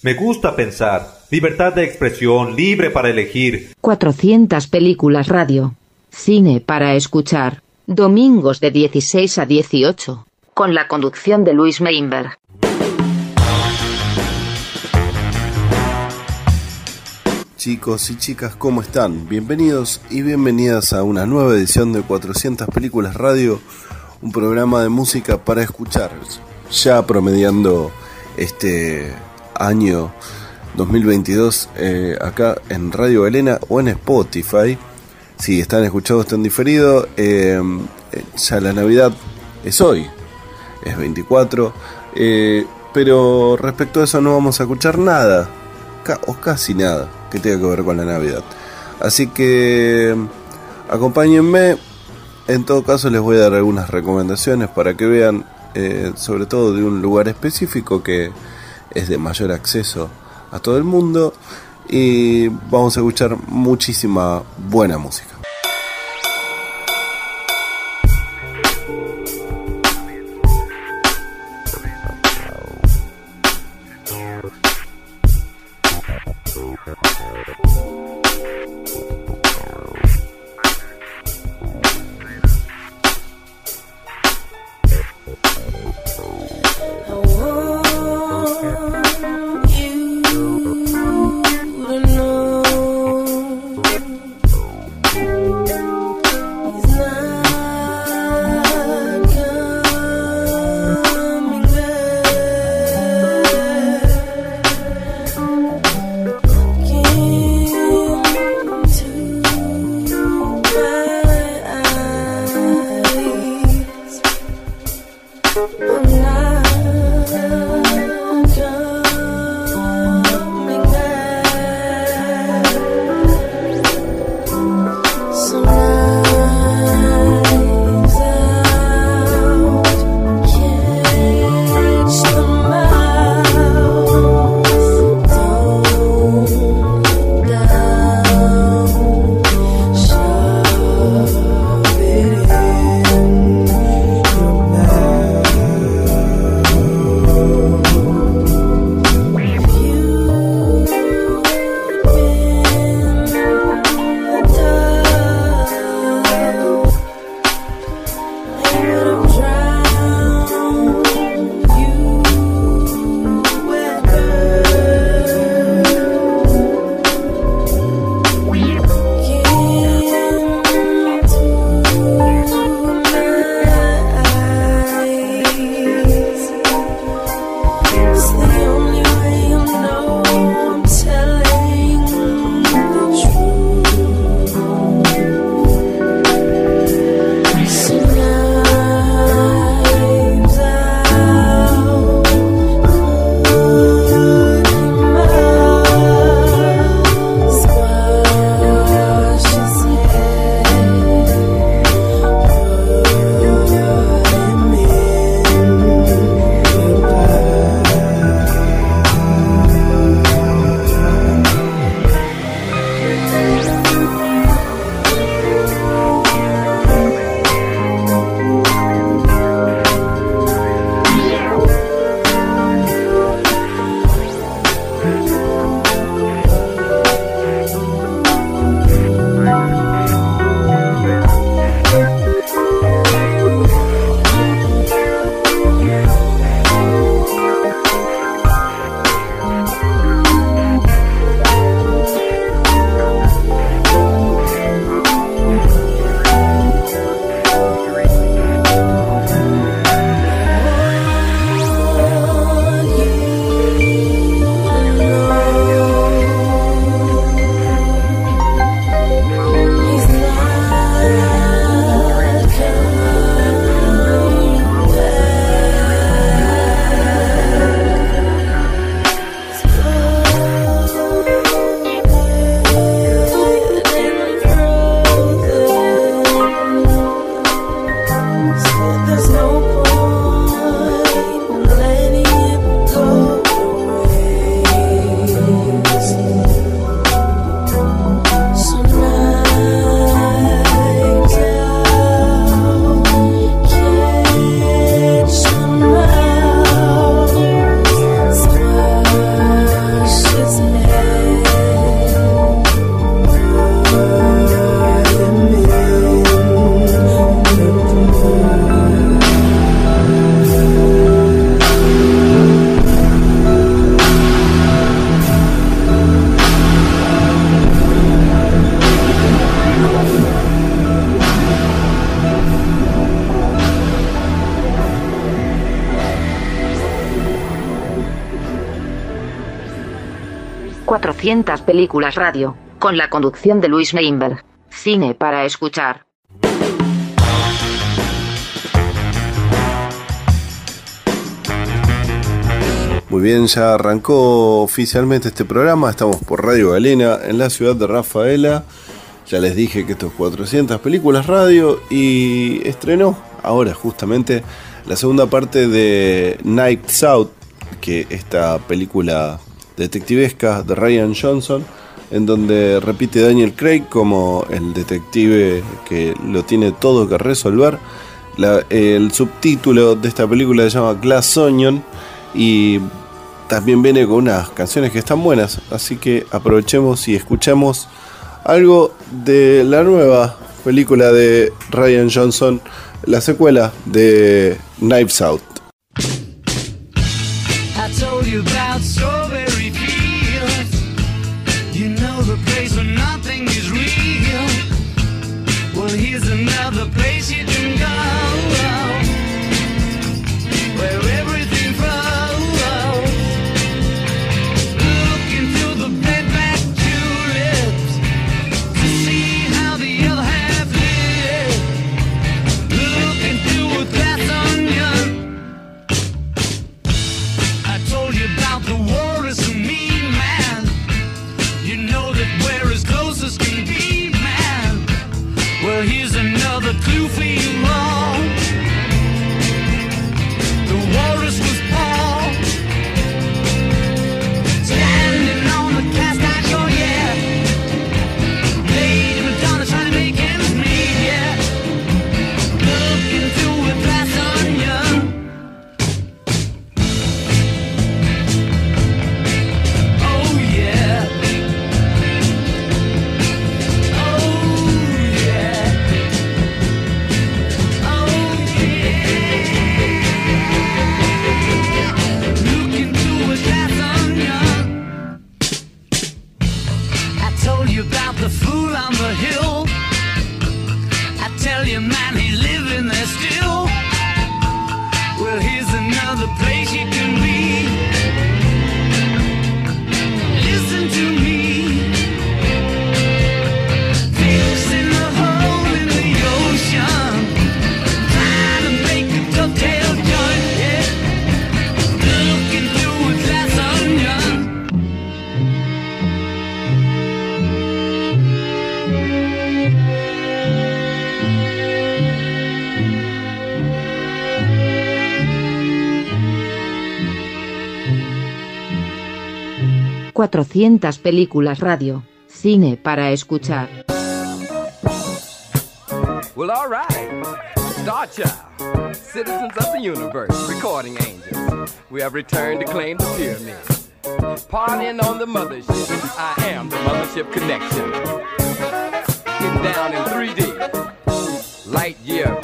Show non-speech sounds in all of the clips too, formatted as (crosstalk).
Me gusta pensar. Libertad de expresión, libre para elegir. 400 películas radio. Cine para escuchar. Domingos de 16 a 18. Con la conducción de Luis Meinberg. Chicos y chicas, ¿cómo están? Bienvenidos y bienvenidas a una nueva edición de 400 Películas Radio, un programa de música para escuchar, ya promediando este año 2022 eh, acá en Radio Elena o en Spotify. Si están escuchando esto en diferido, eh, ya la Navidad es hoy, es 24, eh, pero respecto a eso no vamos a escuchar nada, o casi nada que tenga que ver con la Navidad. Así que acompáñenme. En todo caso les voy a dar algunas recomendaciones para que vean, eh, sobre todo de un lugar específico que es de mayor acceso a todo el mundo. Y vamos a escuchar muchísima buena música. 400 películas radio, con la conducción de Luis Neinberg. Cine para escuchar. Muy bien, ya arrancó oficialmente este programa. Estamos por Radio Galena en la ciudad de Rafaela. Ya les dije que estos 400 películas radio y estrenó ahora justamente la segunda parte de Night Out, que esta película detectivesca de Ryan Johnson, en donde repite Daniel Craig como el detective que lo tiene todo que resolver. el subtítulo de esta película se llama Glass Onion y también viene con unas canciones que están buenas, así que aprovechemos y escuchemos algo de la nueva película de Ryan Johnson, la secuela de Knives Out. Películas radio. Cine para escuchar. Well, citizens of the universe, recording angels. We have returned to claim the pyramid. Partying on the mothership. I am the mothership connection. Getting down in 3D. Light year.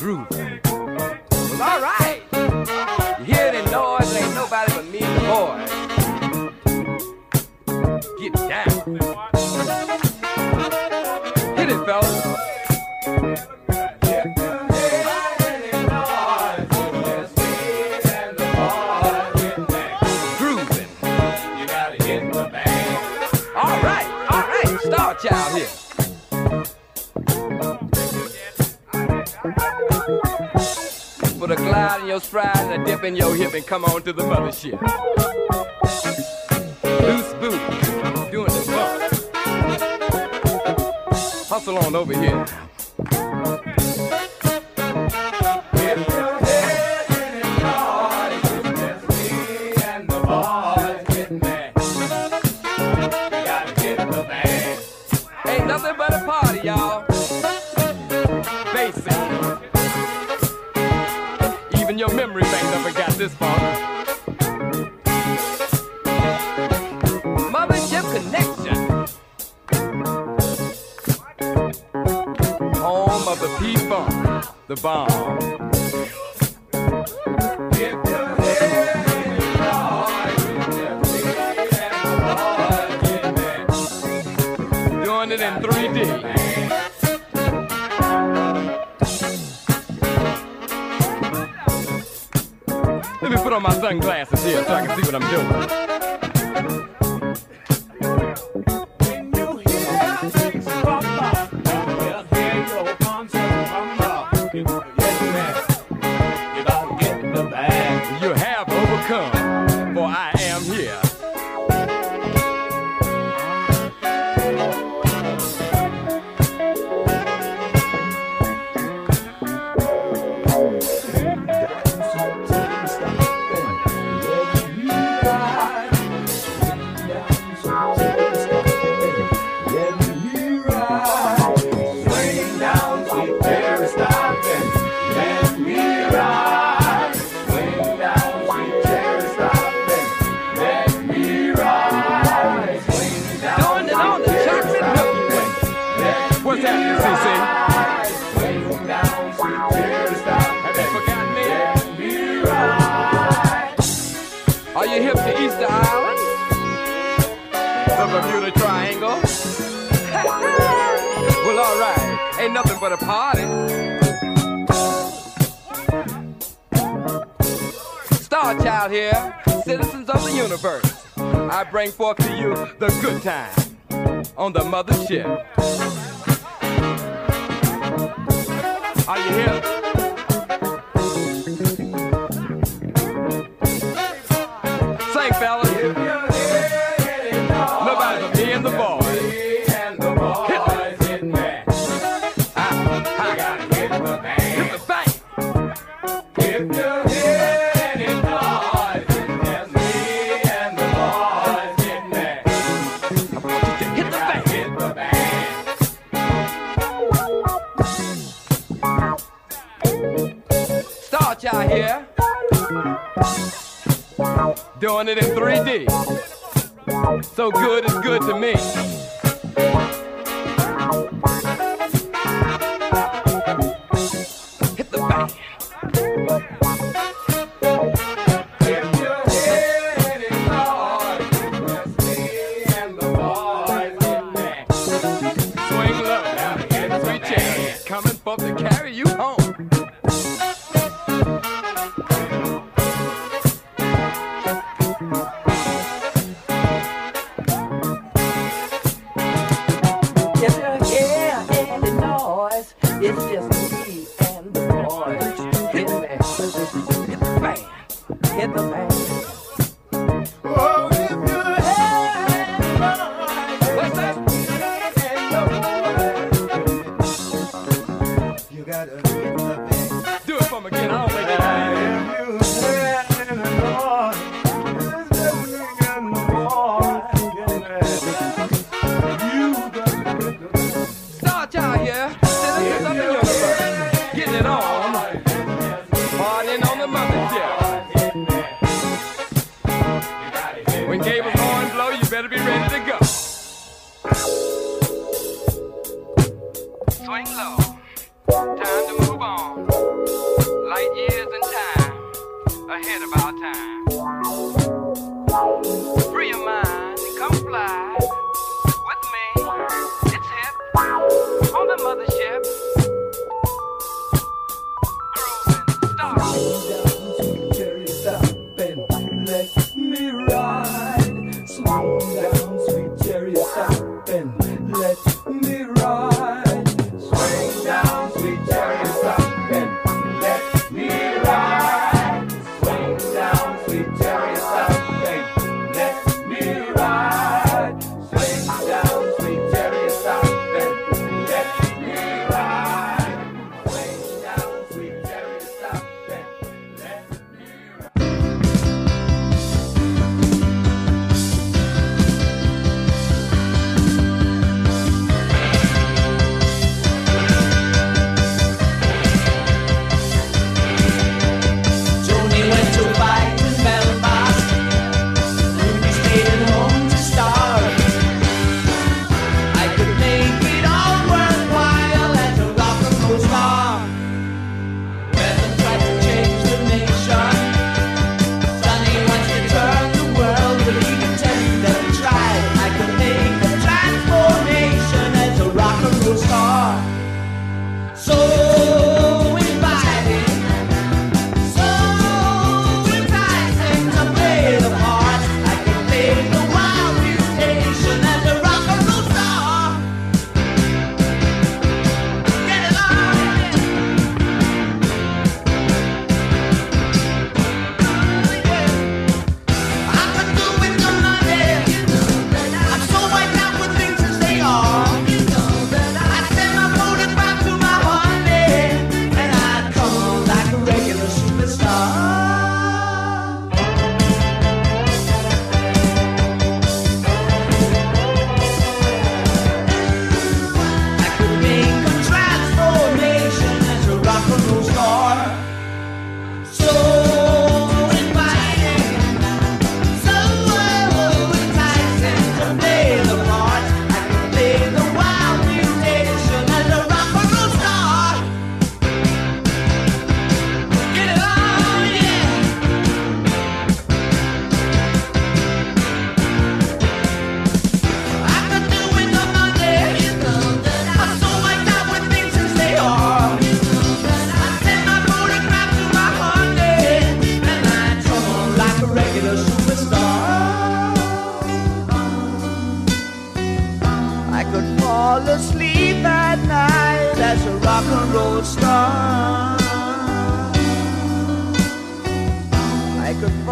Star Child here. Put a glide in your stride and a dip in your hip and come on to the mothership. Hustle on over here. Sunglasses here so I can see what I'm doing.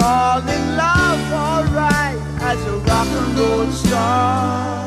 fall in love alright as a rock and roll star.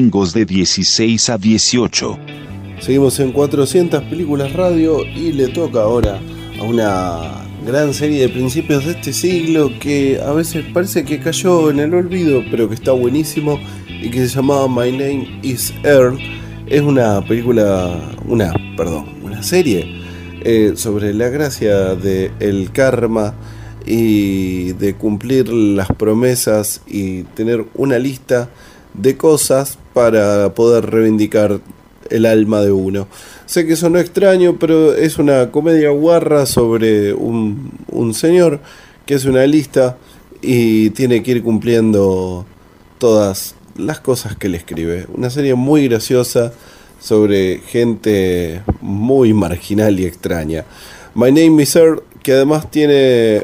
de 16 a 18. Seguimos en 400 películas radio y le toca ahora a una gran serie de principios de este siglo que a veces parece que cayó en el olvido, pero que está buenísimo y que se llamaba My Name is Earl. Es una película, una, perdón, una serie eh, sobre la gracia del de karma y de cumplir las promesas y tener una lista de cosas para poder reivindicar el alma de uno. Sé que sonó extraño, pero es una comedia guarra sobre un, un señor que es una lista y tiene que ir cumpliendo todas las cosas que le escribe. Una serie muy graciosa sobre gente muy marginal y extraña. My Name is Earl, que además tiene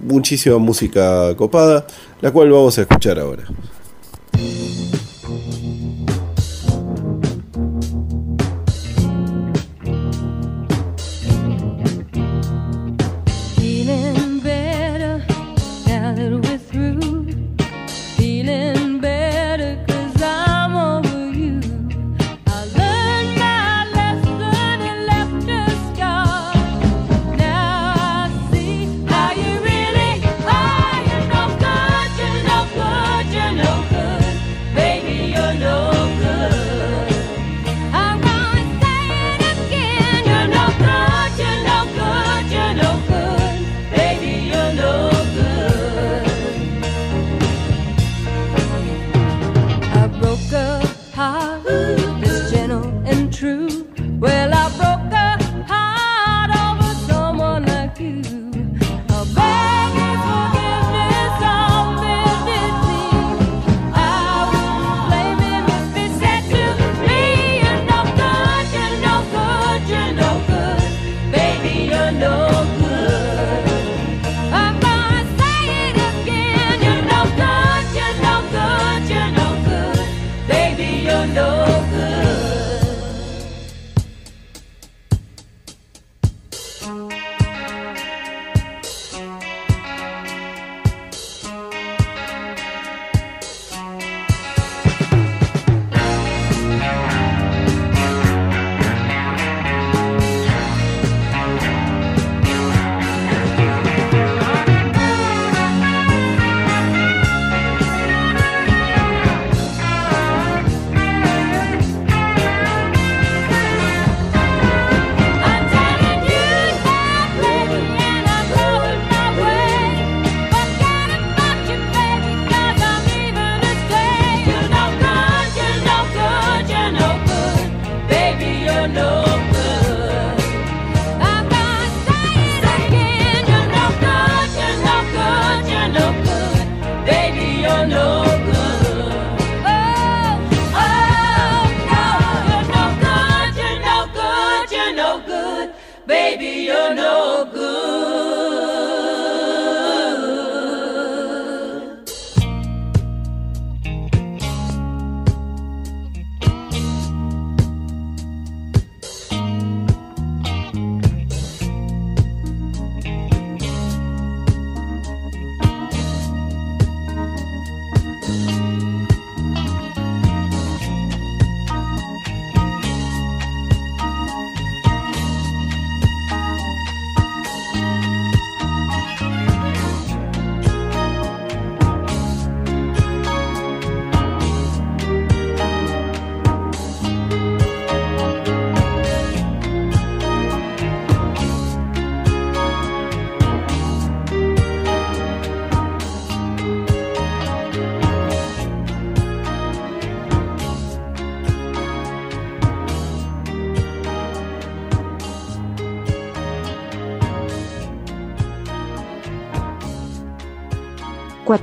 muchísima música copada, la cual vamos a escuchar ahora. Thank you.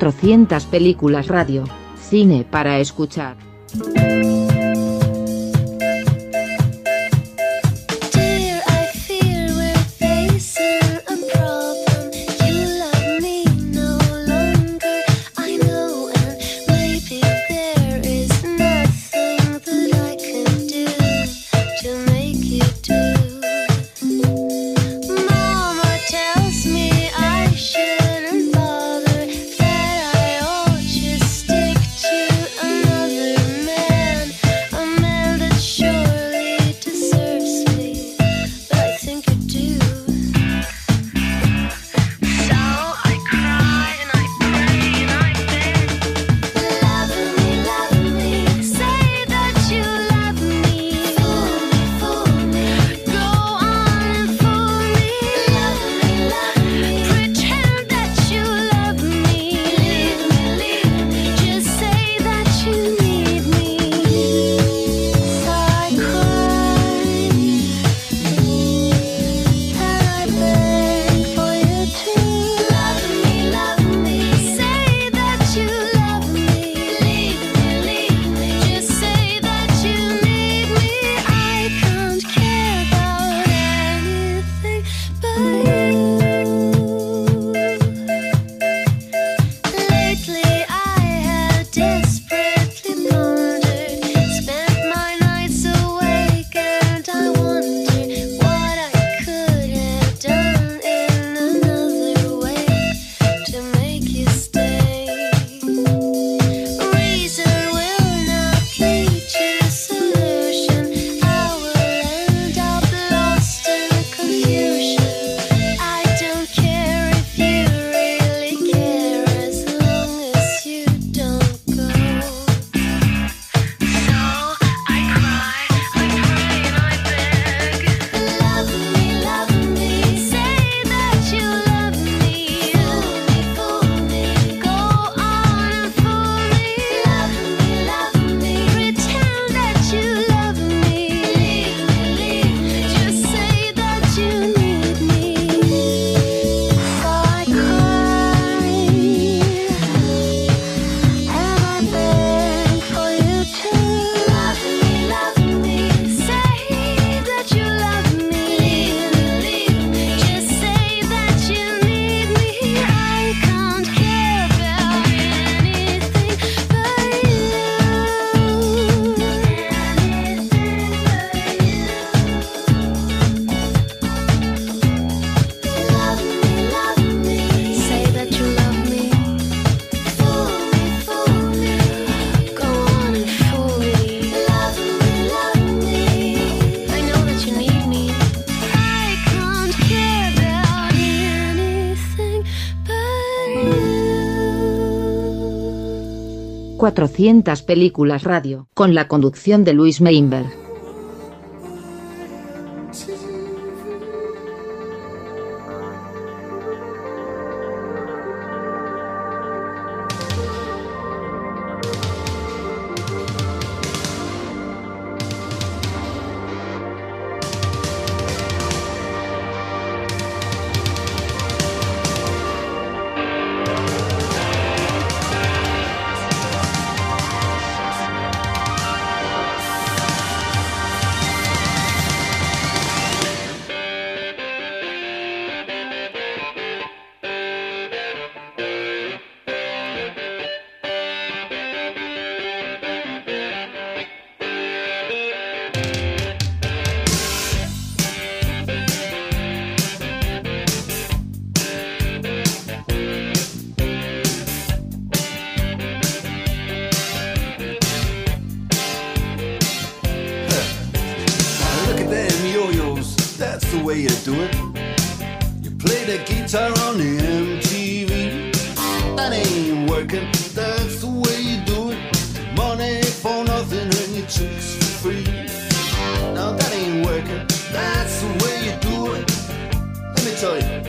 400 películas radio, cine para escuchar. 400 películas radio, con la conducción de Luis Meinberg. time.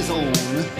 his own.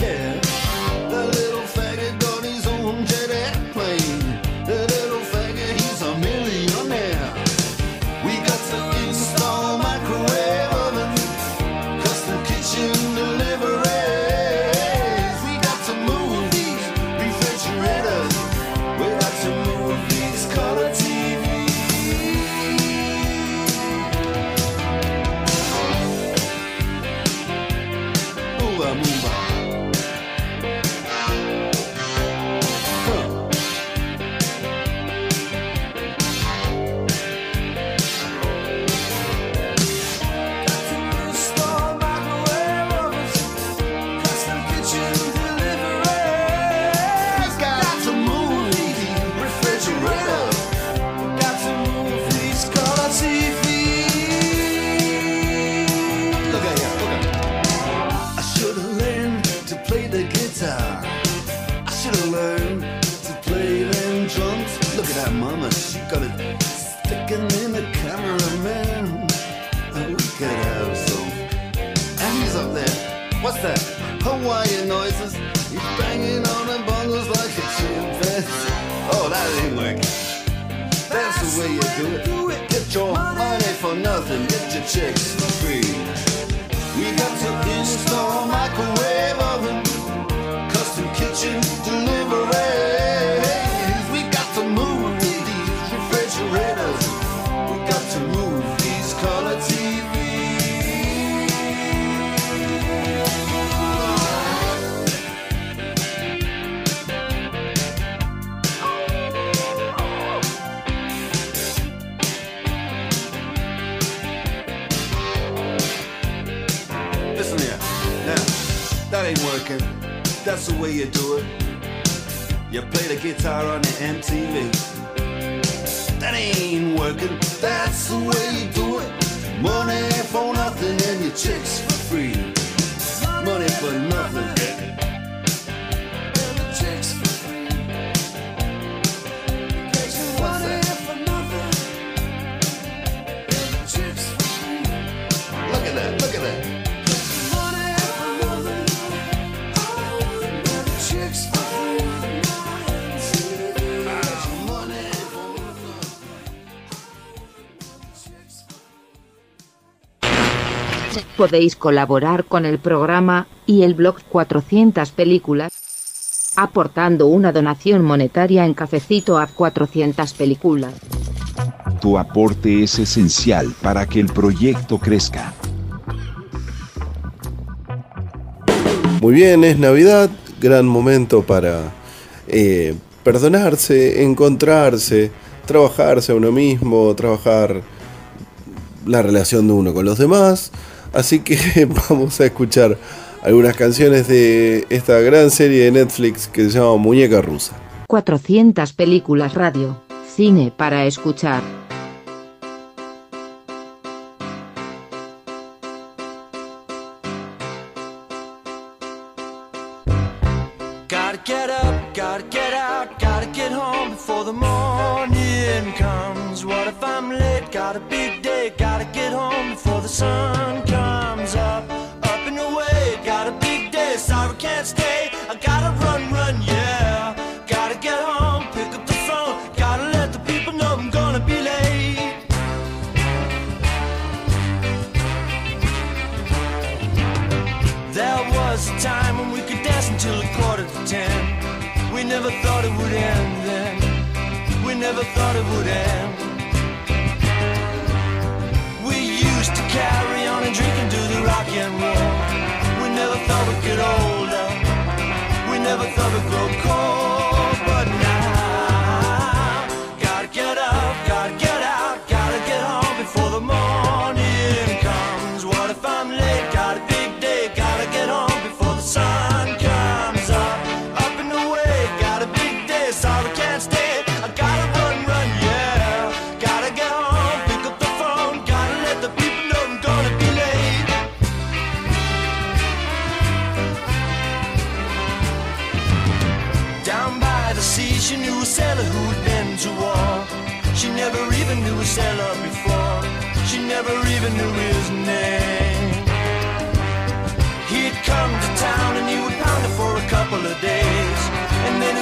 podéis colaborar con el programa y el blog 400 películas aportando una donación monetaria en cafecito a 400 películas. Tu aporte es esencial para que el proyecto crezca. Muy bien, es Navidad, gran momento para eh, perdonarse, encontrarse, trabajarse a uno mismo, trabajar la relación de uno con los demás, Así que (laughs) vamos a escuchar algunas canciones de esta gran serie de Netflix que se llama Muñeca Rusa. 400 películas radio, cine para escuchar. Never thought it would end. We used to carry on and drink and do the rock and roll. We never thought we'd get older. We never thought we'd grow cold.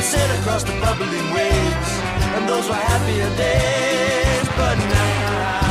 Sail across the bubbling waves. And those were happier days. But now,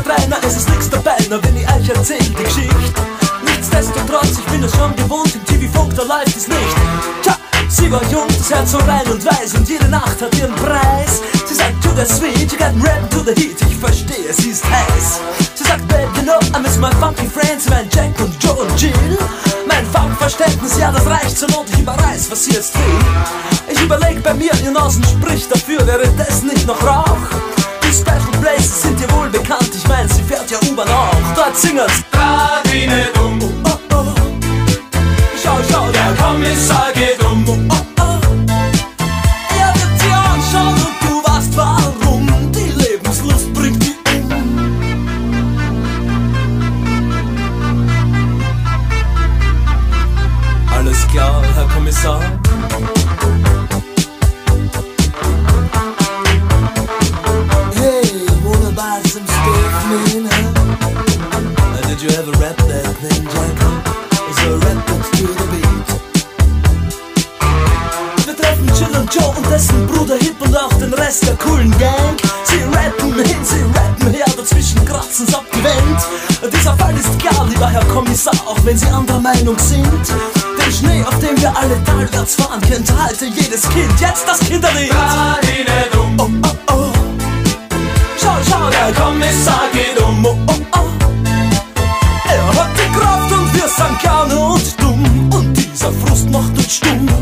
drei, na es ist nix dabei, na wenn ich euch erzähl die Geschichte. Nichtsdestotrotz, ich bin es schon gewohnt, im TV-Funk, da läuft es nicht. Tja, sie war jung, das Herz so rein und weiß und jede Nacht hat ihren Preis. Sie sagt, to the sweet, you got rap to the heat, ich verstehe, sie ist heiß. Sie sagt, babe, you know, I miss my funky friends, mein Jack und Joe und Jill. Mein Funkverständnis, ja, das reicht zur Not, ich überreiß, was sie jetzt will. Ich überleg bei mir, ihr Nasen spricht dafür, wäre das nicht noch Rauch? Special Places sind dir wohl bekannt, ich mein, sie fährt ja U-Bahn auch. Dort singen's. Radine dumm. Oh, oh. Schau, schau, der Kommissar geht um. Oh, oh. Er wird dir anschauen und du weißt warum. Die Lebenslust bringt die um. Alles klar, Herr Kommissar. Dessen Bruder Hip und auch den Rest der coolen Gang. Sie rappen hin, sie rappen her, dazwischen kratzen's ab die Wand. Dieser Fall ist klar, lieber Herr Kommissar, auch wenn Sie anderer Meinung sind. Den Schnee, auf dem wir alle talwärts fahren, kennt heute jedes Kind. Jetzt das Kinderlied. Oh, oh, oh. Schau, schau, der Kommissar geht um. Oh, oh, oh. Er hat die Kraft und wir sind gerne und dumm. Und dieser Frust macht uns stumm.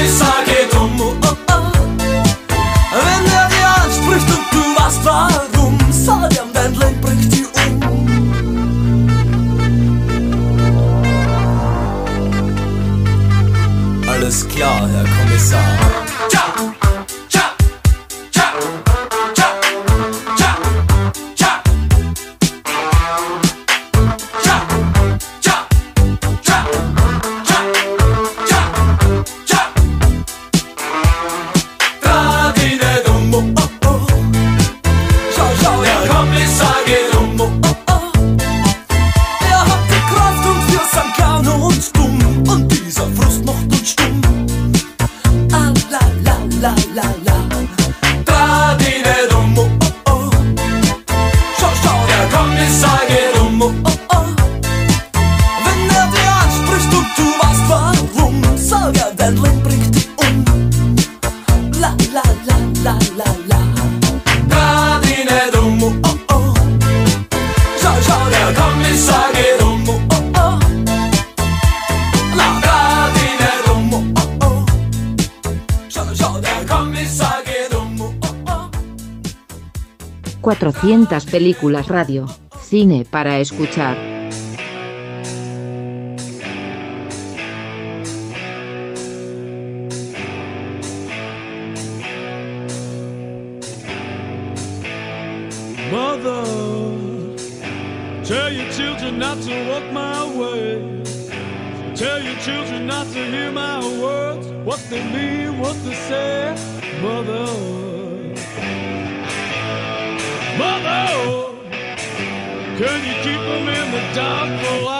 this I 300 películas radio, cine para escuchar. Mother, tell your children not to walk my way. Tell your children not to hear my words, what they mean, what they say. Mother. Mother, can you keep them in the dark for a while?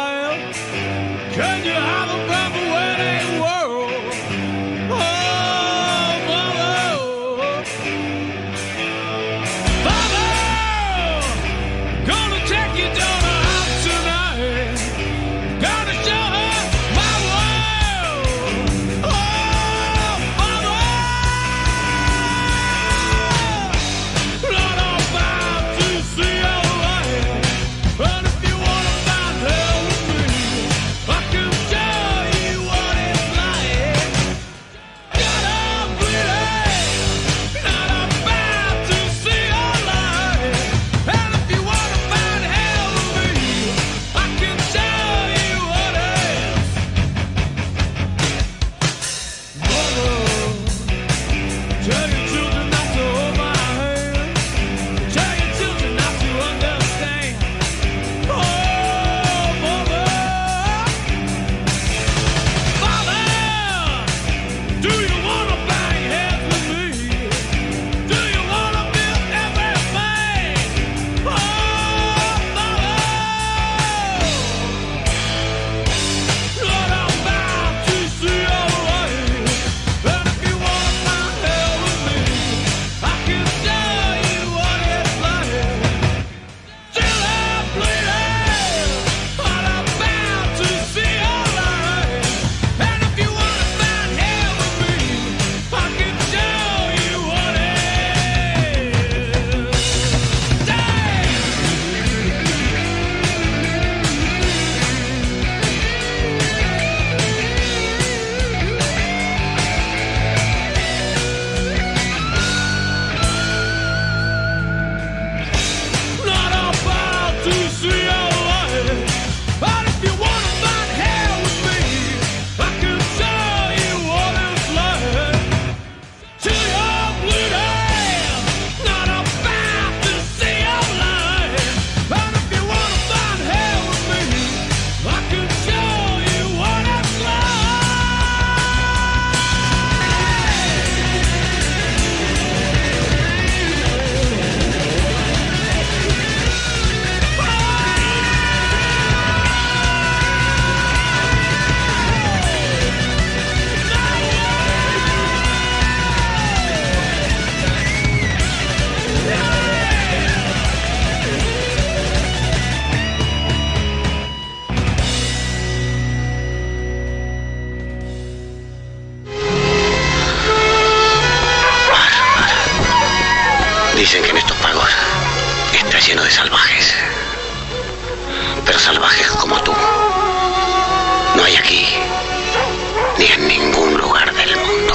ni en ningún lugar del mundo.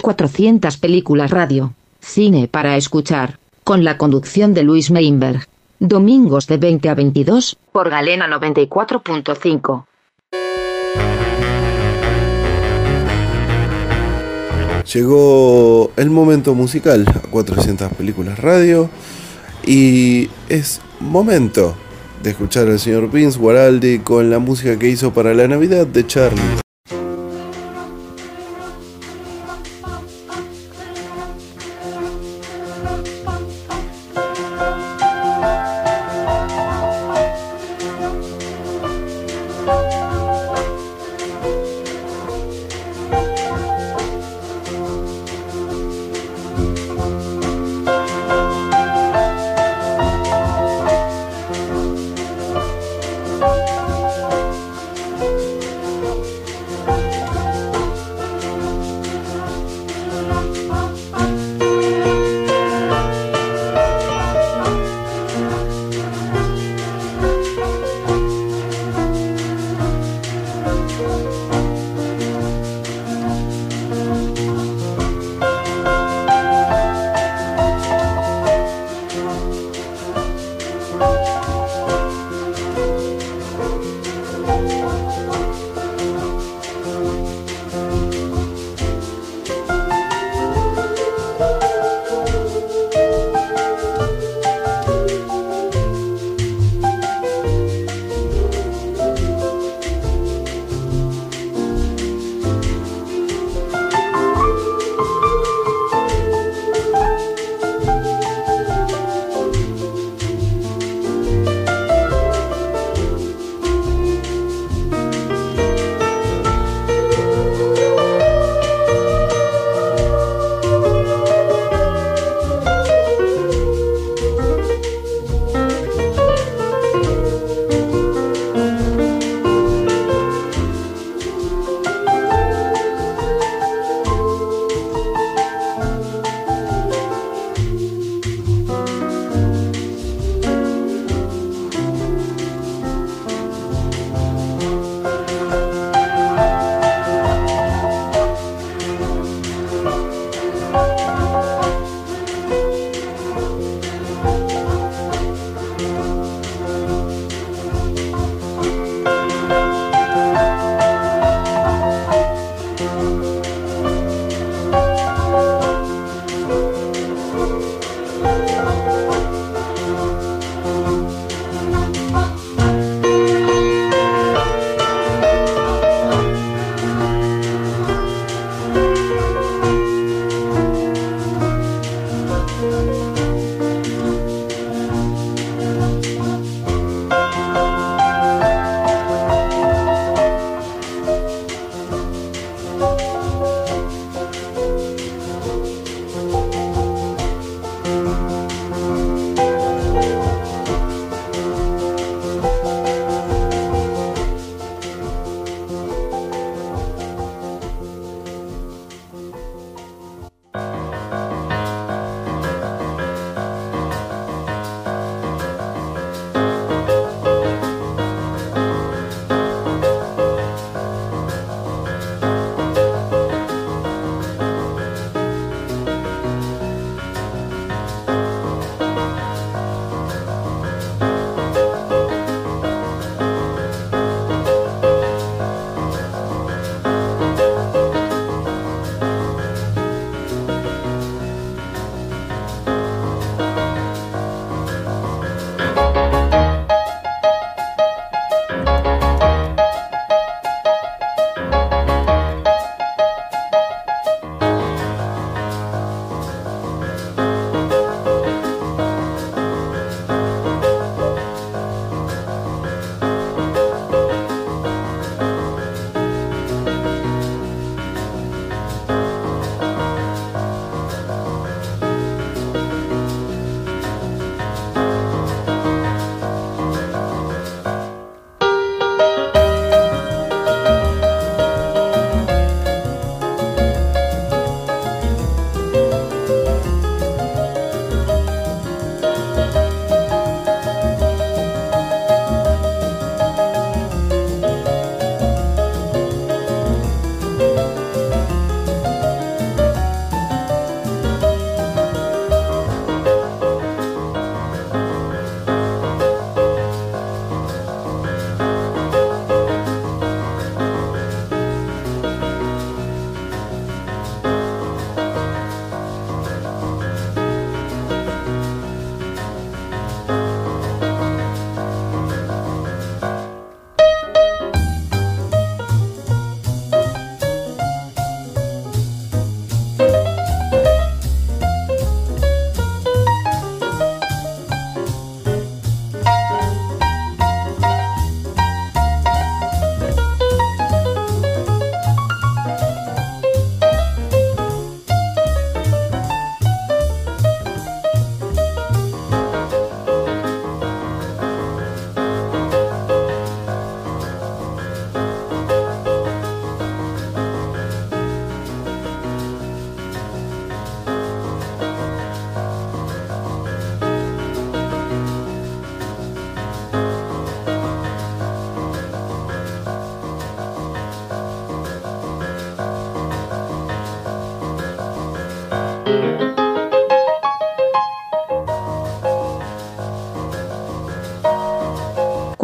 400 películas radio. Cine para escuchar. Con la conducción de Luis Meinberg. Domingos de 20 a 22 por Galena 94.5. Llegó el momento musical a 400 películas radio y es momento de escuchar al señor Vince Guaraldi con la música que hizo para la Navidad de Charlie.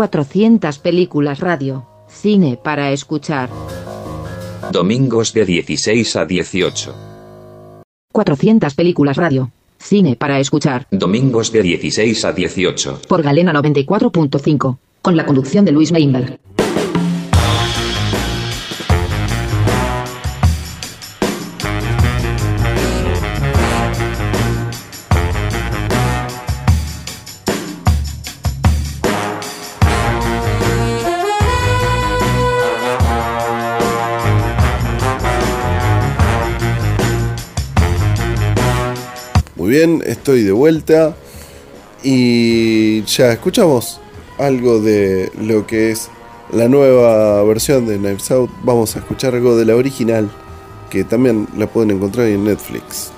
400 películas radio. Cine para escuchar. Domingos de 16 a 18. 400 películas radio. Cine para escuchar. Domingos de 16 a 18. Por Galena 94.5. Con la conducción de Luis Meinberg. Estoy de vuelta y ya escuchamos algo de lo que es la nueva versión de Knives Out. Vamos a escuchar algo de la original que también la pueden encontrar en Netflix.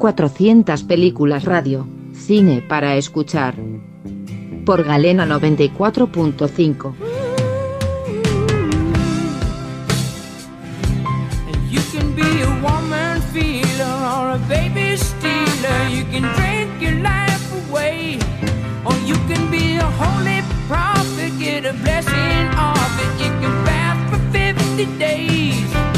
400 películas radio, cine para escuchar. Por Galena 94.5. blessing of it. You can fast for 50 days.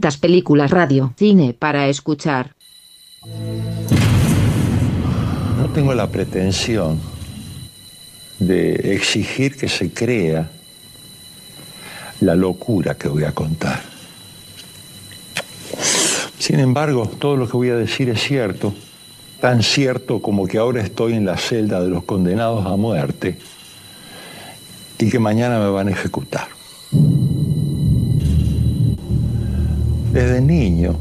400 películas radio, cine para escuchar. No tengo la pretensión de exigir que se crea la locura que voy a contar. Sin embargo, todo lo que voy a decir es cierto, tan cierto como que ahora estoy en la celda de los condenados a muerte y que mañana me van a ejecutar. Niño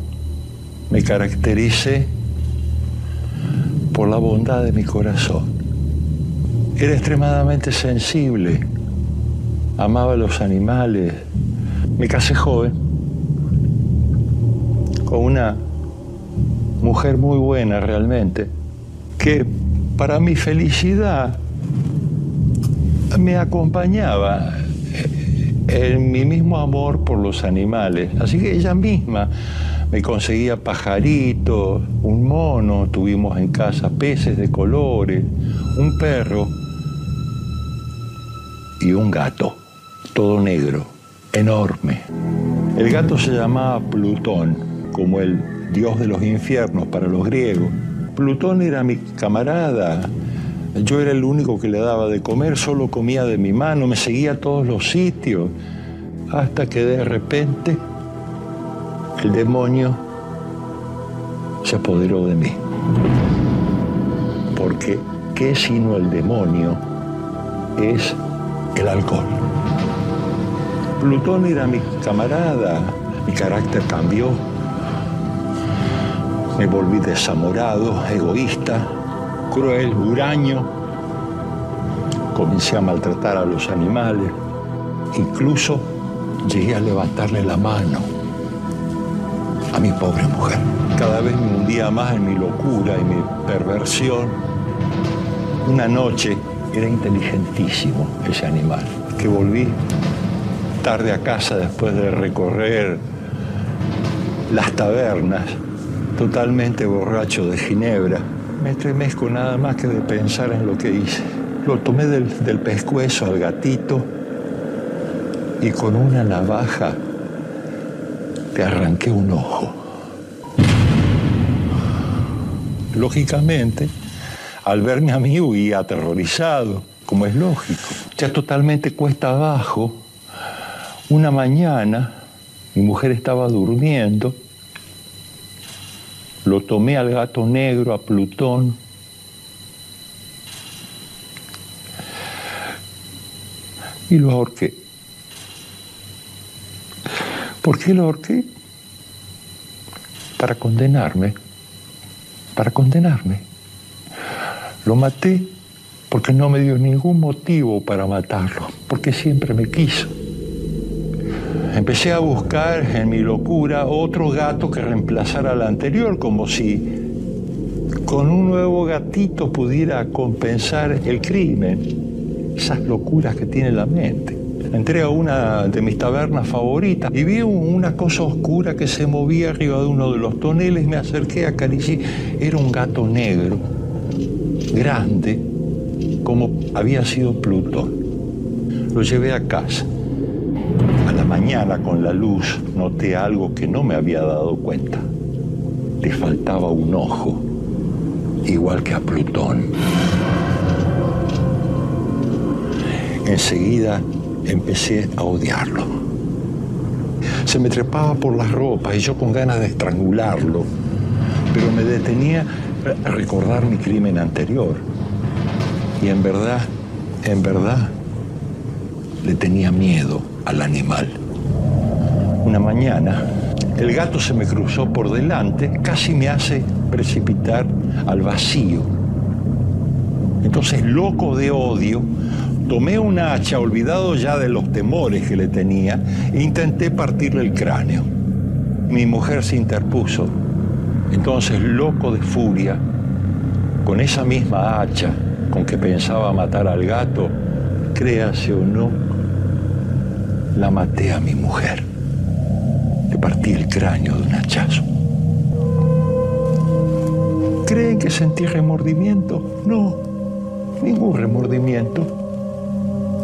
me caractericé por la bondad de mi corazón. Era extremadamente sensible, amaba los animales. Me casé joven con una mujer muy buena realmente, que para mi felicidad me acompañaba en mi mismo amor por los animales. Así que ella misma me conseguía pajaritos, un mono, tuvimos en casa peces de colores, un perro y un gato, todo negro, enorme. El gato se llamaba Plutón, como el dios de los infiernos para los griegos. Plutón era mi camarada. Yo era el único que le daba de comer, solo comía de mi mano, me seguía a todos los sitios, hasta que de repente el demonio se apoderó de mí. Porque, ¿qué sino el demonio es el alcohol? Plutón era mi camarada, mi carácter cambió, me volví desamorado, egoísta, cruel, huraño, comencé a maltratar a los animales, incluso llegué a levantarle la mano a mi pobre mujer. Cada vez me hundía más en mi locura y mi perversión. Una noche era inteligentísimo ese animal, que volví tarde a casa después de recorrer las tabernas, totalmente borracho de ginebra. Me estremezco nada más que de pensar en lo que hice. Lo tomé del, del pescuezo al gatito y con una navaja le arranqué un ojo. Lógicamente, al verme a mí huía aterrorizado, como es lógico. Ya totalmente cuesta abajo, una mañana mi mujer estaba durmiendo, lo tomé al gato negro, a Plutón, y lo ahorqué. ¿Por qué lo ahorqué? Para condenarme, para condenarme. Lo maté porque no me dio ningún motivo para matarlo, porque siempre me quiso. Empecé a buscar en mi locura otro gato que reemplazara al anterior, como si con un nuevo gatito pudiera compensar el crimen, esas locuras que tiene la mente. Entré a una de mis tabernas favoritas y vi una cosa oscura que se movía arriba de uno de los toneles. Me acerqué, acaricié. Era un gato negro, grande, como había sido Plutón. Lo llevé a casa. Mañana, con la luz, noté algo que no me había dado cuenta. Le faltaba un ojo, igual que a Plutón. Enseguida empecé a odiarlo. Se me trepaba por las ropas y yo con ganas de estrangularlo, pero me detenía a recordar mi crimen anterior. Y en verdad, en verdad, le tenía miedo al animal. Una mañana, el gato se me cruzó por delante, casi me hace precipitar al vacío. Entonces, loco de odio, tomé una hacha, olvidado ya de los temores que le tenía, e intenté partirle el cráneo. Mi mujer se interpuso. Entonces, loco de furia, con esa misma hacha con que pensaba matar al gato, créase o no, la maté a mi mujer. Le partí el cráneo de un hachazo. que sentí remordimiento? No, ningún remordimiento.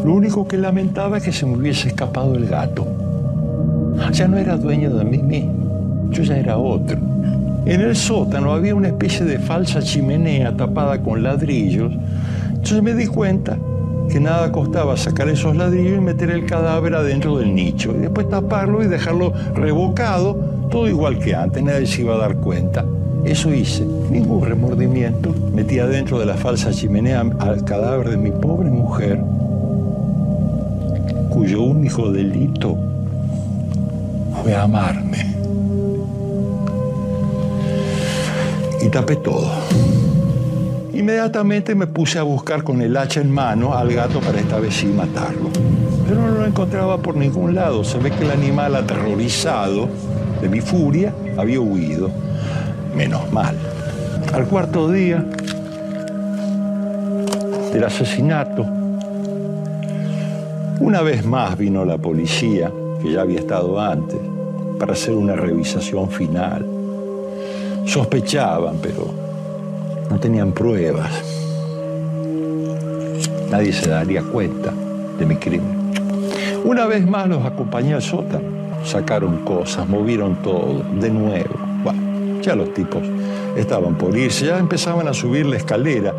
Lo único que lamentaba es que se me hubiese escapado el gato. Ya no era dueño de mí mismo, yo ya era otro. En el sótano había una especie de falsa chimenea tapada con ladrillos. Entonces me di cuenta que nada costaba sacar esos ladrillos y meter el cadáver adentro del nicho. Y después taparlo y dejarlo revocado, todo igual que antes, nadie se iba a dar cuenta. Eso hice, ningún remordimiento. Metí adentro de la falsa chimenea al cadáver de mi pobre mujer, cuyo único delito fue amarme. Y tapé todo. Inmediatamente me puse a buscar con el hacha en mano al gato para esta vez sí matarlo. Pero no lo encontraba por ningún lado. Se ve que el animal aterrorizado de mi furia había huido. Menos mal. Al cuarto día del asesinato, una vez más vino la policía, que ya había estado antes, para hacer una revisación final. Sospechaban, pero no tenían pruebas. Nadie se daría cuenta de mi crimen. Una vez más los acompañé al sótano. Sacaron cosas, movieron todo, de nuevo. Bueno, ya los tipos estaban por irse, ya empezaban a subir la escalera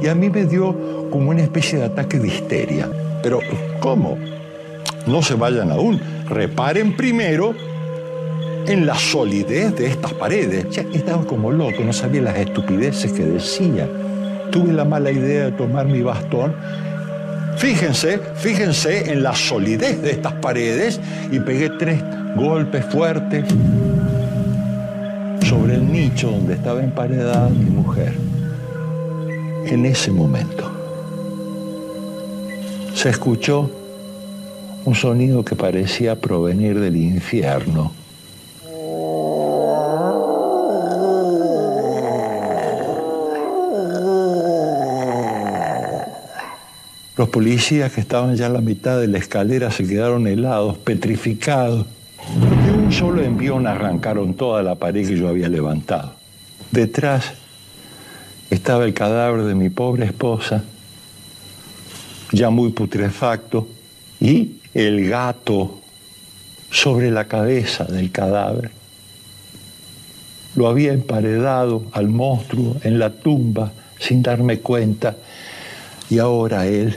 y a mí me dio como una especie de ataque de histeria. Pero, ¿cómo? No se vayan aún. Reparen primero en la solidez de estas paredes. Ya estaba como loco, no sabía las estupideces que decía. Tuve la mala idea de tomar mi bastón. Fíjense, fíjense en la solidez de estas paredes y pegué tres golpes fuertes sobre el nicho donde estaba emparedada mi mujer. En ese momento se escuchó un sonido que parecía provenir del infierno. Los policías que estaban ya en la mitad de la escalera se quedaron helados, petrificados. De un solo envión arrancaron toda la pared que yo había levantado. Detrás estaba el cadáver de mi pobre esposa, ya muy putrefacto, y el gato sobre la cabeza del cadáver. Lo había emparedado al monstruo en la tumba sin darme cuenta y ahora él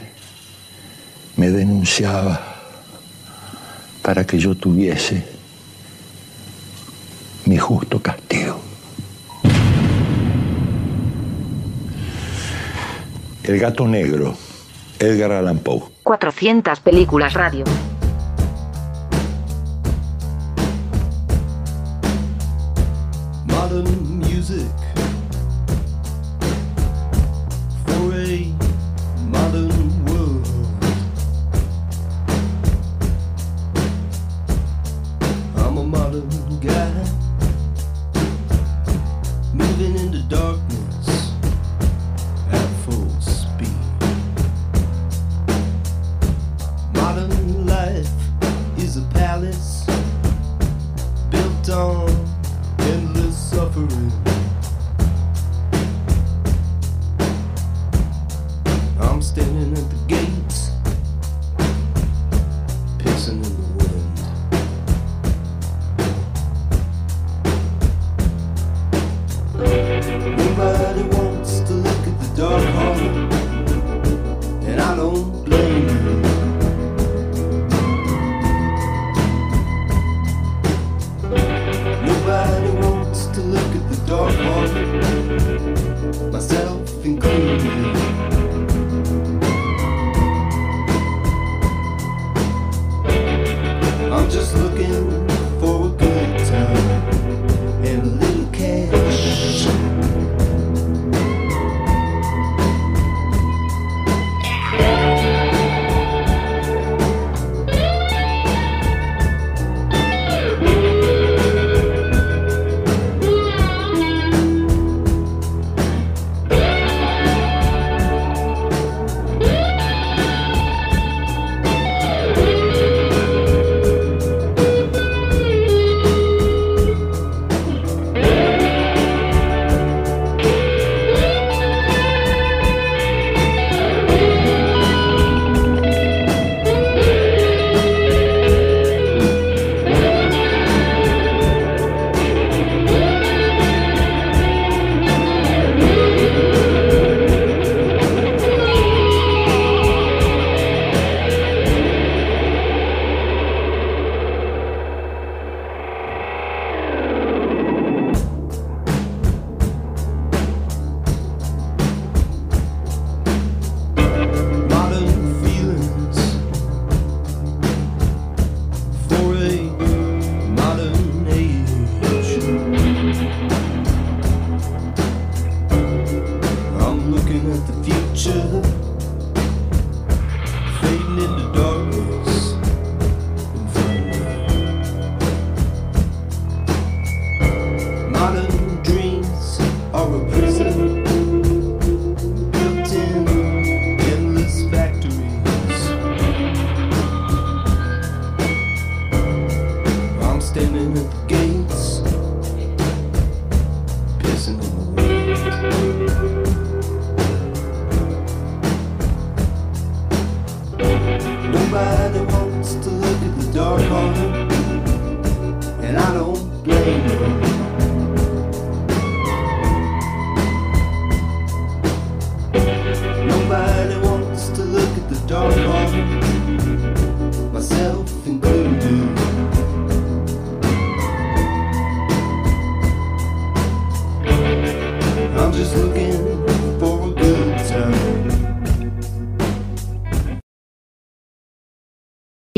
me denunciaba para que yo tuviese mi justo castigo. El gato negro, Edgar Allan Poe. 400 películas radio. modern music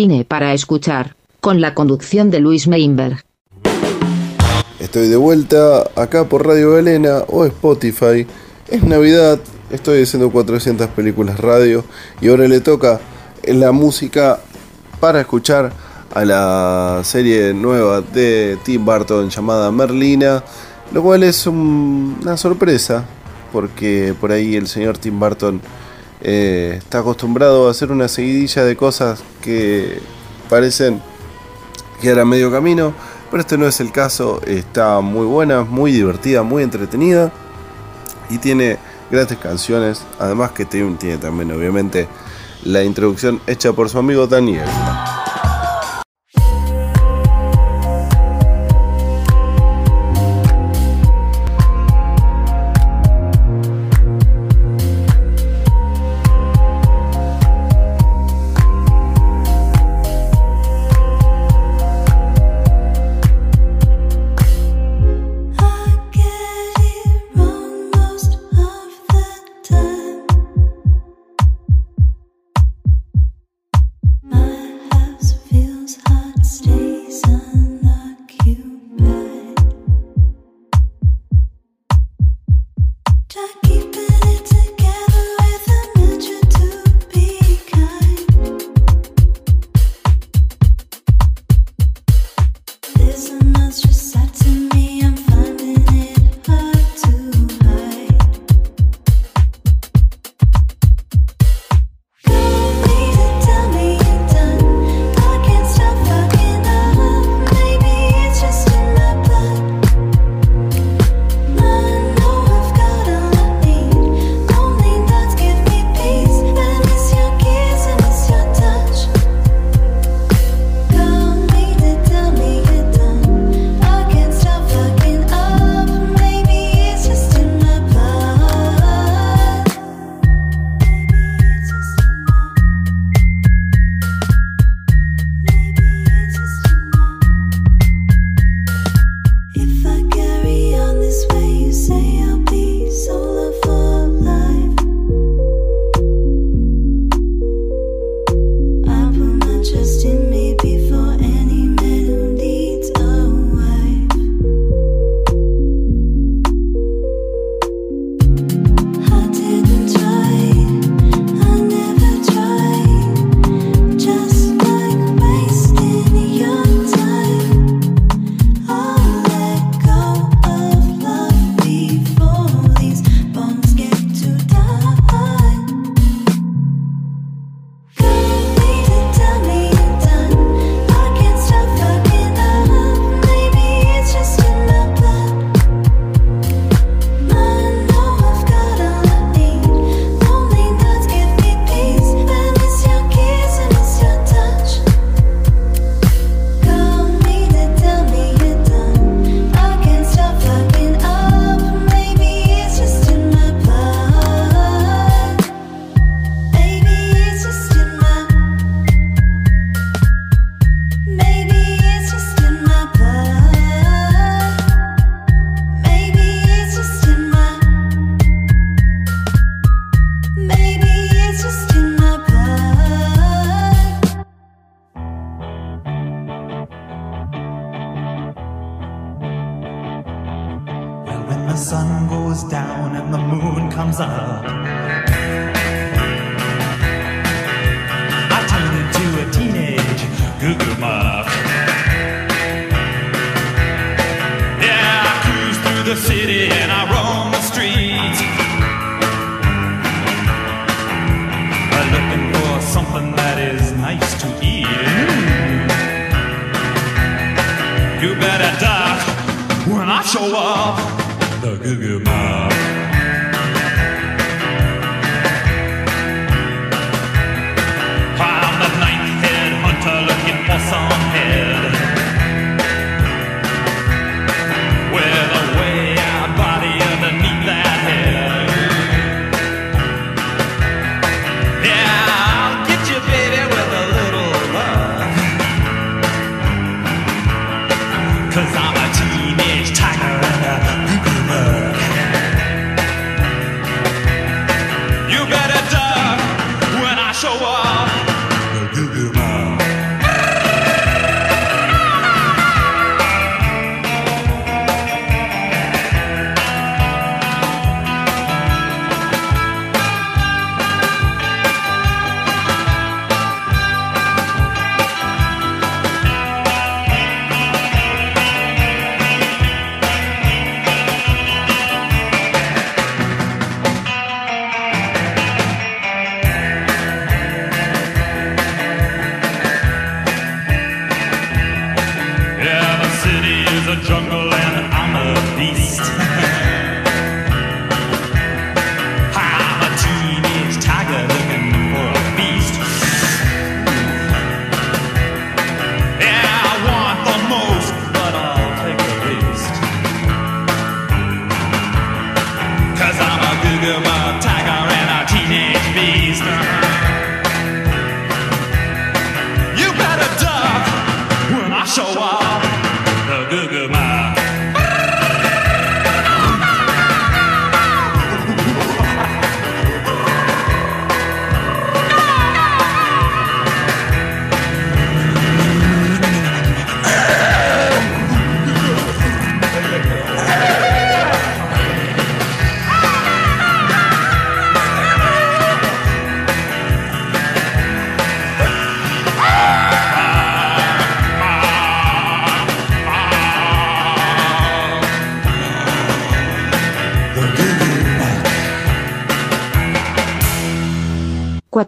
Cine para escuchar, con la conducción de Luis Meinberg. Estoy de vuelta acá por Radio Galena o Spotify. Es Navidad, estoy haciendo 400 películas radio y ahora le toca la música para escuchar a la serie nueva de Tim Burton llamada Merlina, lo cual es una sorpresa porque por ahí el señor Tim Burton eh, está acostumbrado a hacer una seguidilla de cosas que parecen quedar a medio camino pero este no es el caso, está muy buena, muy divertida, muy entretenida y tiene grandes canciones. Además que tiene, también obviamente la introducción hecha por su amigo Daniel.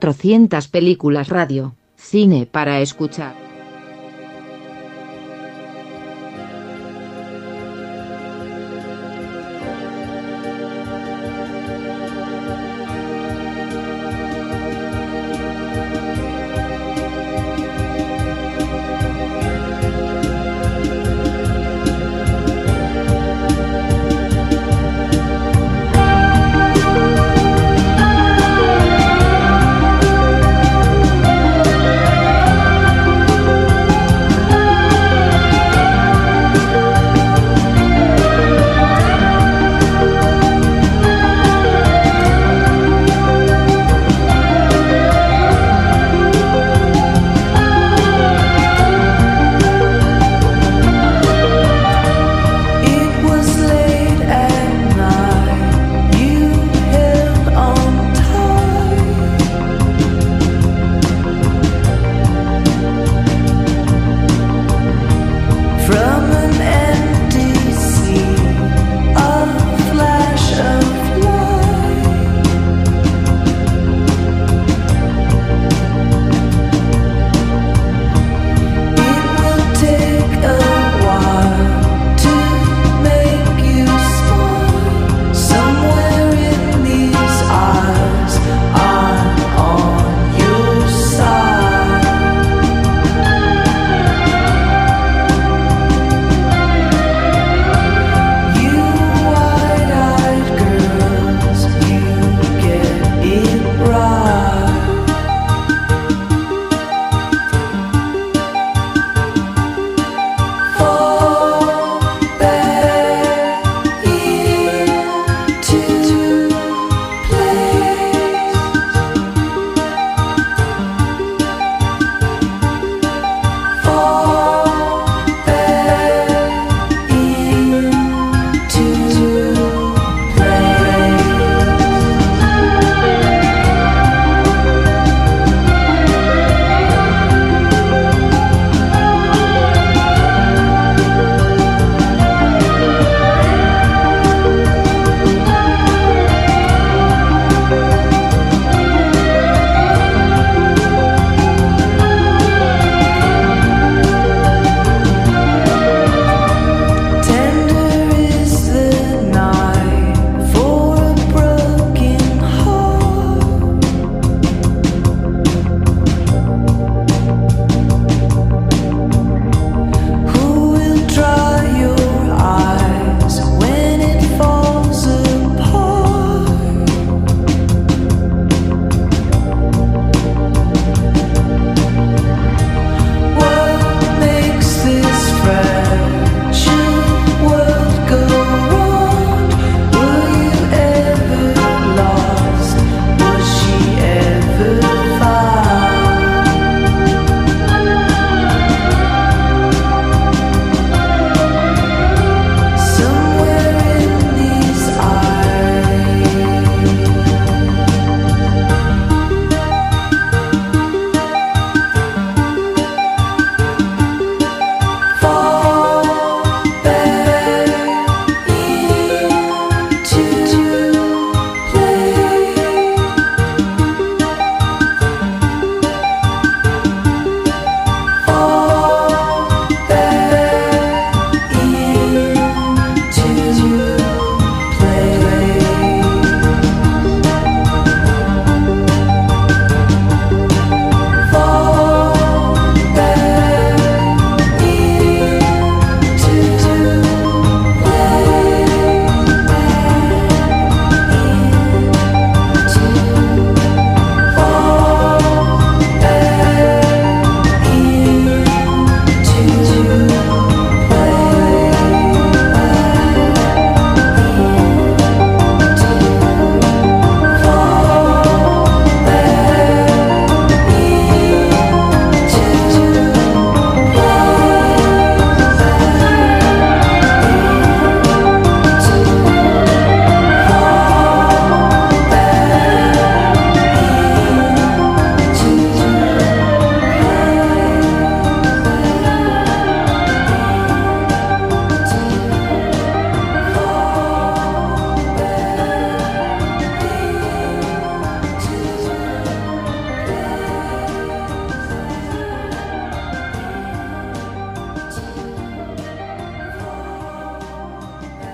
400 películas radio, cine para escuchar.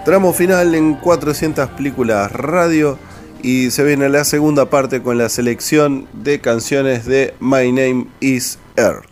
Tramo final en 400 películas radio y se viene la segunda parte con la selección de canciones de My Name is Earth.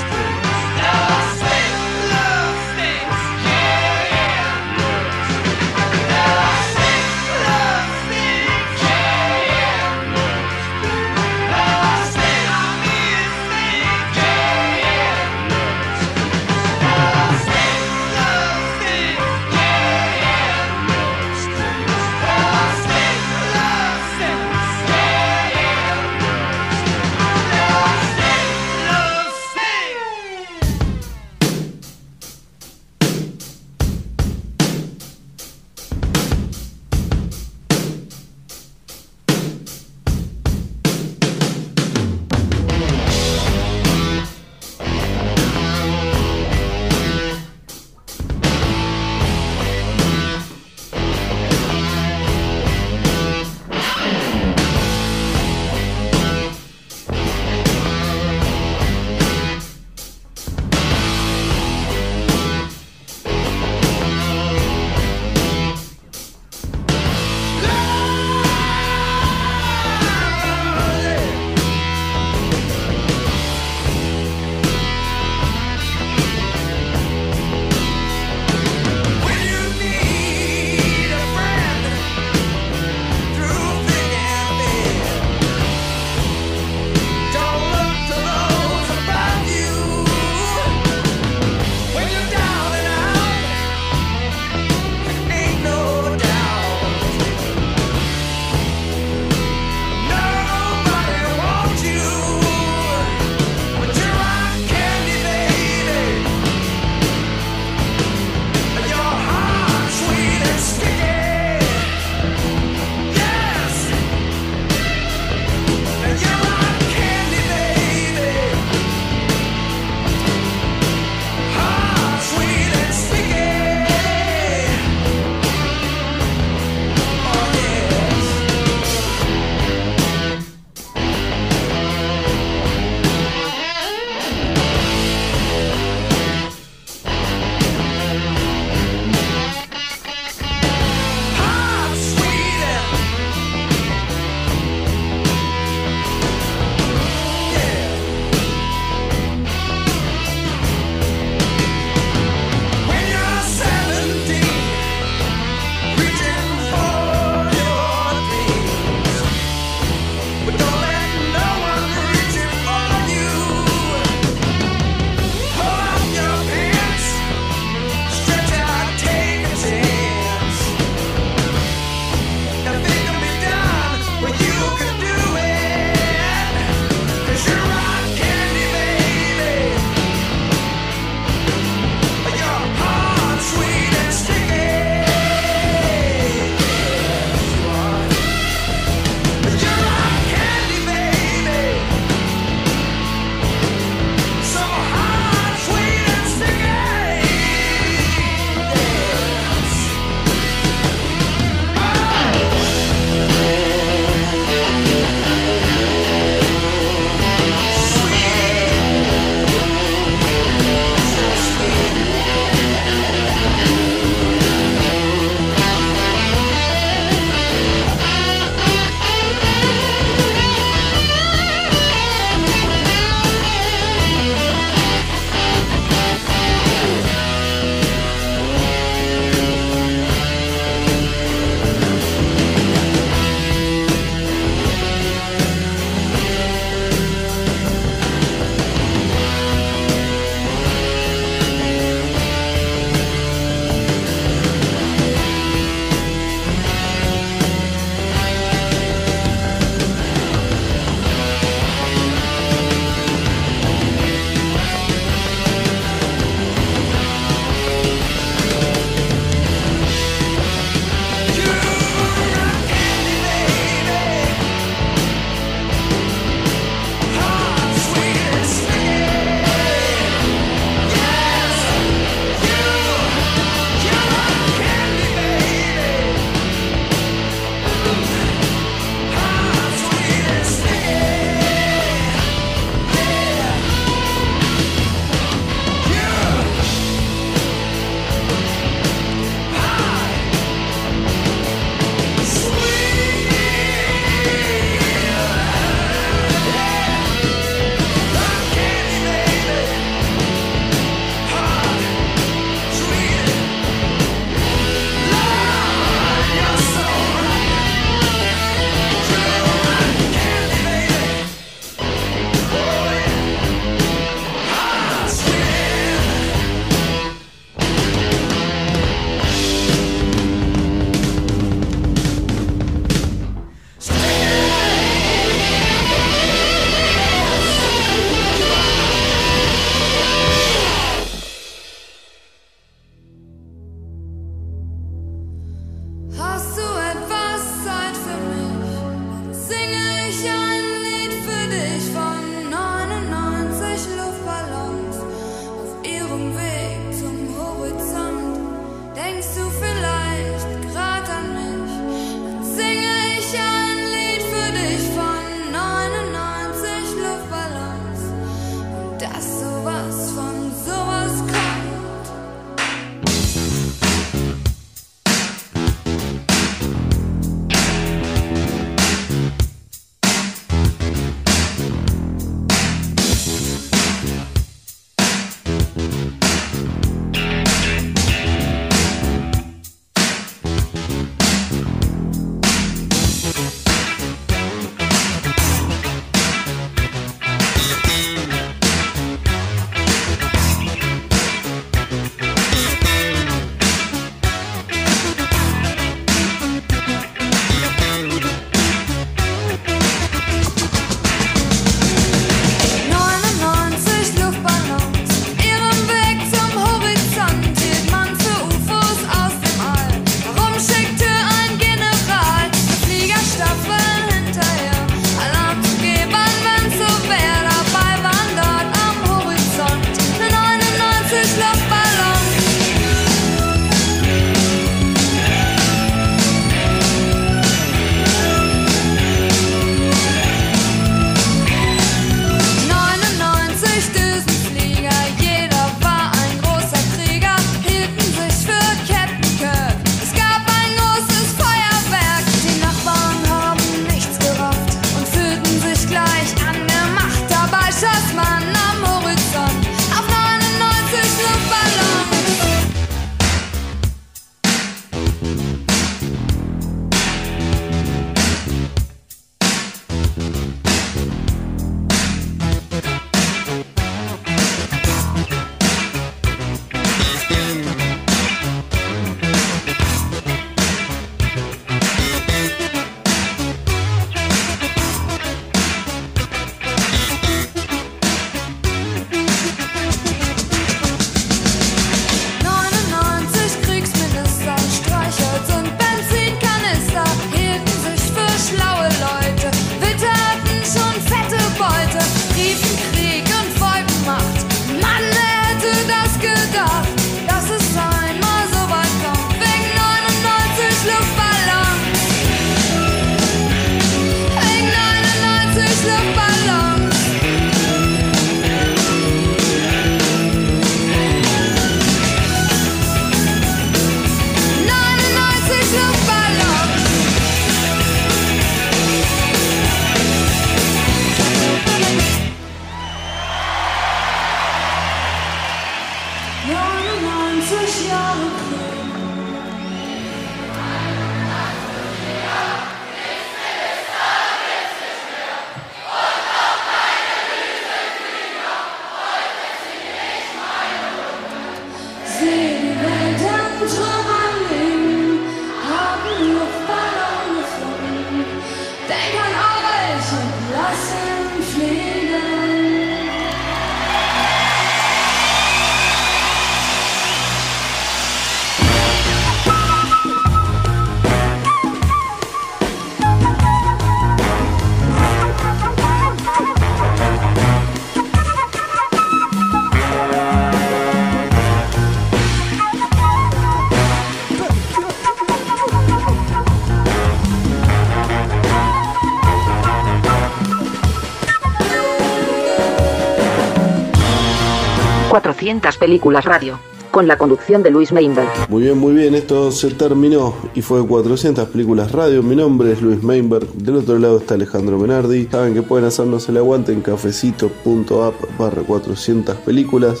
400 películas radio, con la conducción de Luis Meinberg. Muy bien, muy bien, esto se terminó y fue 400 películas radio. Mi nombre es Luis Meinberg, del otro lado está Alejandro Menardi. Saben que pueden hacernos el aguante en cafecito.app barra 400 películas.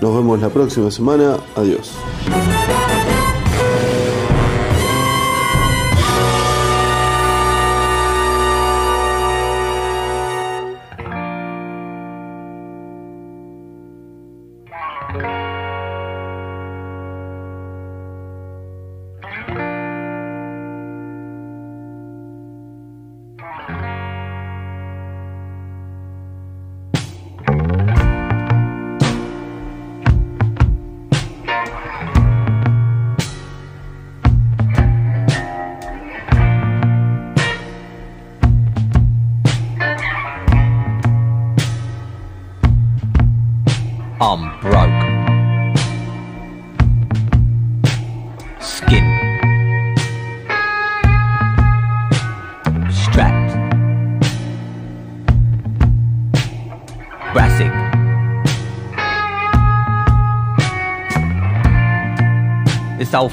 Nos vemos la próxima semana. Adiós.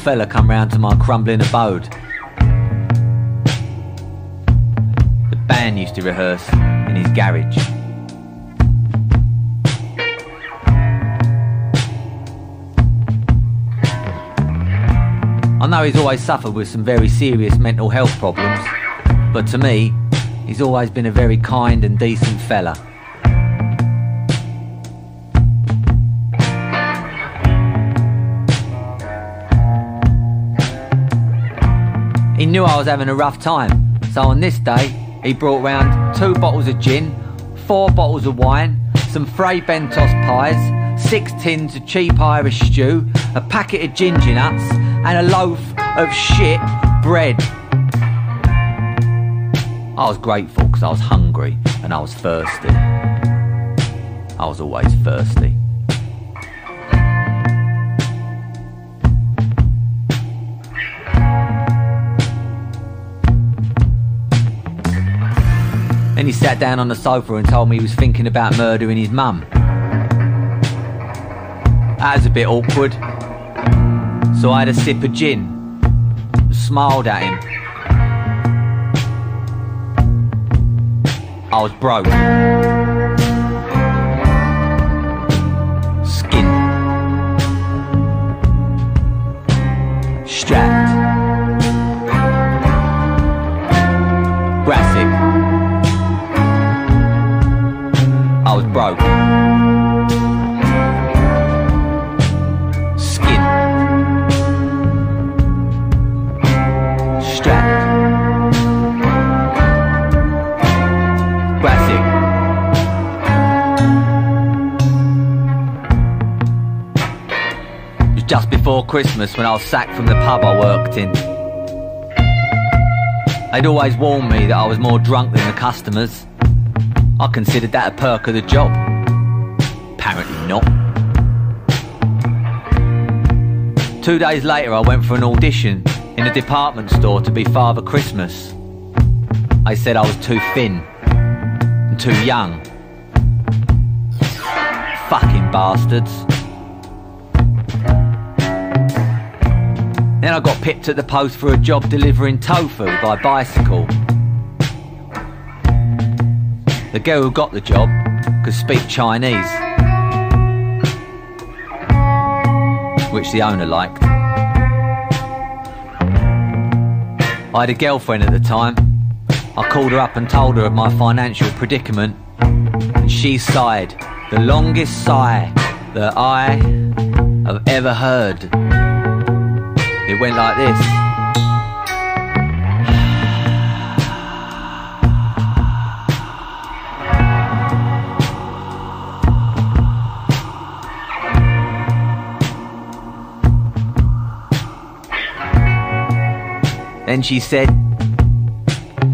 Fella come round to my crumbling abode. The band used to rehearse in his garage. I know he's always suffered with some very serious mental health problems, but to me, he's always been a very kind and decent fella. Knew I was having a rough time, so on this day, he brought round two bottles of gin, four bottles of wine, some Frey Bentos pies, six tins of cheap Irish stew, a packet of ginger nuts, and a loaf of shit bread. I was grateful because I was hungry and I was thirsty. I was always thirsty. Then he sat down on the sofa and told me he was thinking about murdering his mum. That was a bit awkward. So I had a sip of gin, smiled at him. I was broke. Christmas when I was sacked from the pub I worked in. They'd always warned me that I was more drunk than the customers. I considered that a perk of the job. Apparently not. Two days later, I went for an audition in a department store to be Father Christmas. I said I was too thin and too young. Fucking bastards. I got pipped at the post for a job delivering tofu by bicycle. The girl who got the job could speak Chinese, which the owner liked. I had a girlfriend at the time. I called her up and told her of my financial predicament, and she sighed the longest sigh that I have ever heard went like this. Then she said,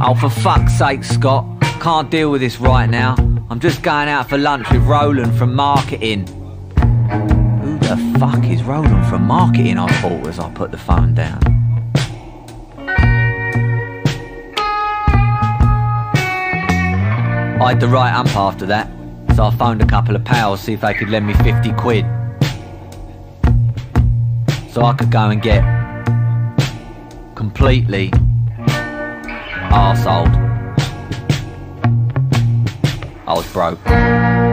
Oh, for fuck's sake, Scott, can't deal with this right now. I'm just going out for lunch with Roland from marketing. Fuck is Roland from marketing? I thought as I put the phone down. I had the right up after that, so I phoned a couple of pals see if they could lend me 50 quid. So I could go and get completely arseholed. I was broke.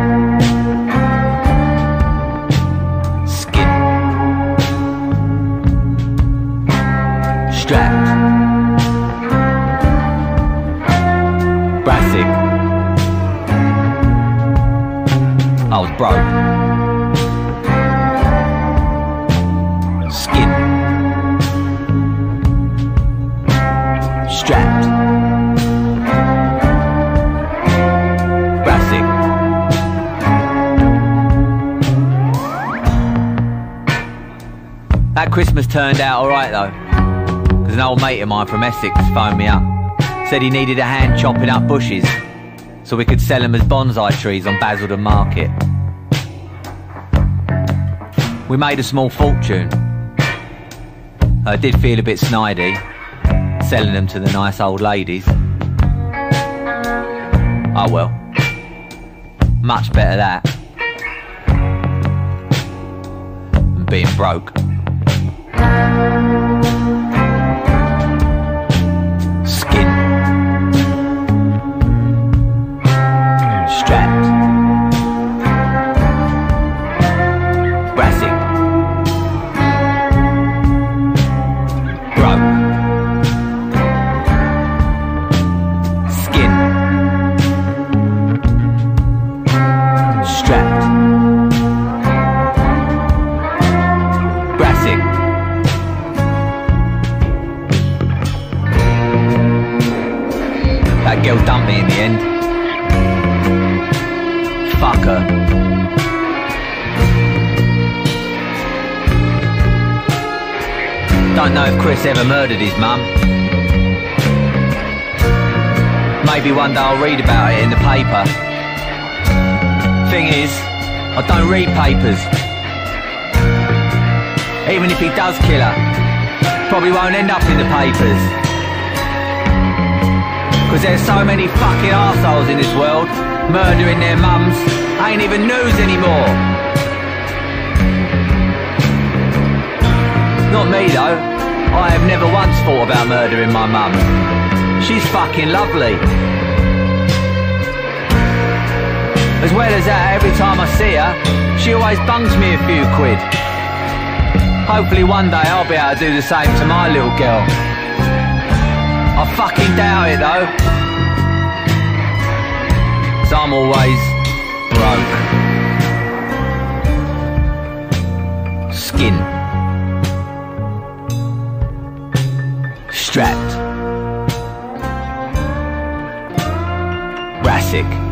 Christmas turned out alright though. Because an old mate of mine from Essex phoned me up. Said he needed a hand chopping up bushes so we could sell them as bonsai trees on Basildon Market. We made a small fortune. I did feel a bit snidey, selling them to the nice old ladies. Oh well. Much better that. Being broke. Know if Chris ever murdered his mum. Maybe one day I'll read about it in the paper. Thing is, I don't read papers. Even if he does kill her, probably won't end up in the papers. Cause there's so many fucking assholes in this world murdering their mums, ain't even news anymore. Not me though. I have never once thought about murdering my mum. She's fucking lovely. As well as that, every time I see her, she always bungs me a few quid. Hopefully one day I'll be able to do the same to my little girl. I fucking doubt it though. So I'm always broke. Music